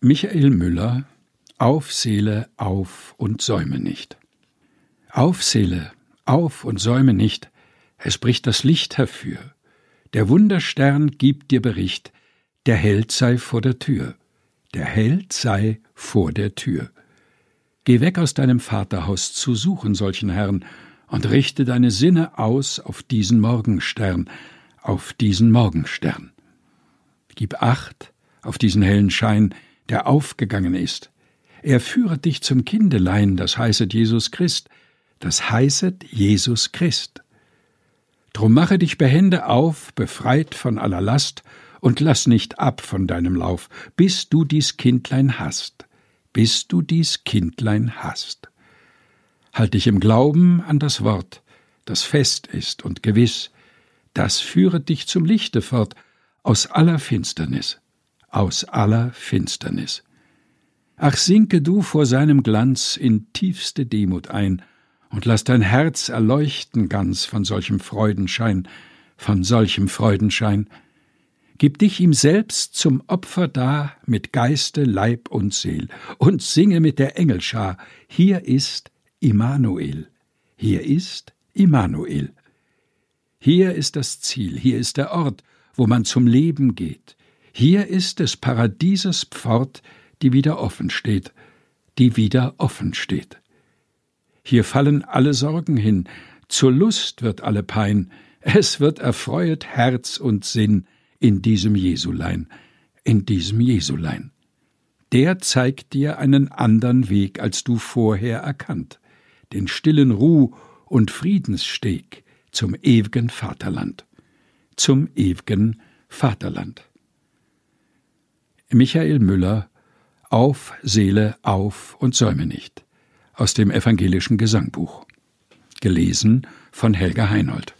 Michael Müller Auf Seele, auf und säume nicht. Auf Seele, auf und säume nicht, es bricht das Licht herfür. Der Wunderstern gibt dir Bericht, der Held sei vor der Tür, der Held sei vor der Tür. Geh weg aus deinem Vaterhaus zu suchen solchen Herrn und richte deine Sinne aus auf diesen Morgenstern, auf diesen Morgenstern. Gib acht auf diesen hellen Schein, der aufgegangen ist. Er führet dich zum Kindelein, das heißet Jesus Christ, das heißet Jesus Christ. Drum mache dich behende auf, befreit von aller Last, und lass nicht ab von deinem Lauf, bis du dies Kindlein hast, bis du dies Kindlein hast. Halt dich im Glauben an das Wort, das fest ist und gewiss, das führet dich zum Lichte fort, aus aller Finsternis aus aller Finsternis. Ach, sinke du vor seinem Glanz in tiefste Demut ein und lass dein Herz erleuchten ganz von solchem Freudenschein, von solchem Freudenschein. Gib dich ihm selbst zum Opfer dar mit Geiste, Leib und Seel und singe mit der Engelschar, hier ist Immanuel, hier ist Immanuel. Hier ist das Ziel, hier ist der Ort, wo man zum Leben geht, hier ist des Paradieses Pfort, die wieder offen steht, die wieder offen steht. Hier fallen alle Sorgen hin, zur Lust wird alle Pein, es wird erfreuet Herz und Sinn in diesem Jesulein, in diesem Jesulein. Der zeigt dir einen andern Weg, als du vorher erkannt, den stillen Ruh und Friedenssteg zum ewigen Vaterland, zum ewigen Vaterland. Michael Müller Auf, Seele, auf und säume nicht aus dem evangelischen Gesangbuch. Gelesen von Helga Heinold.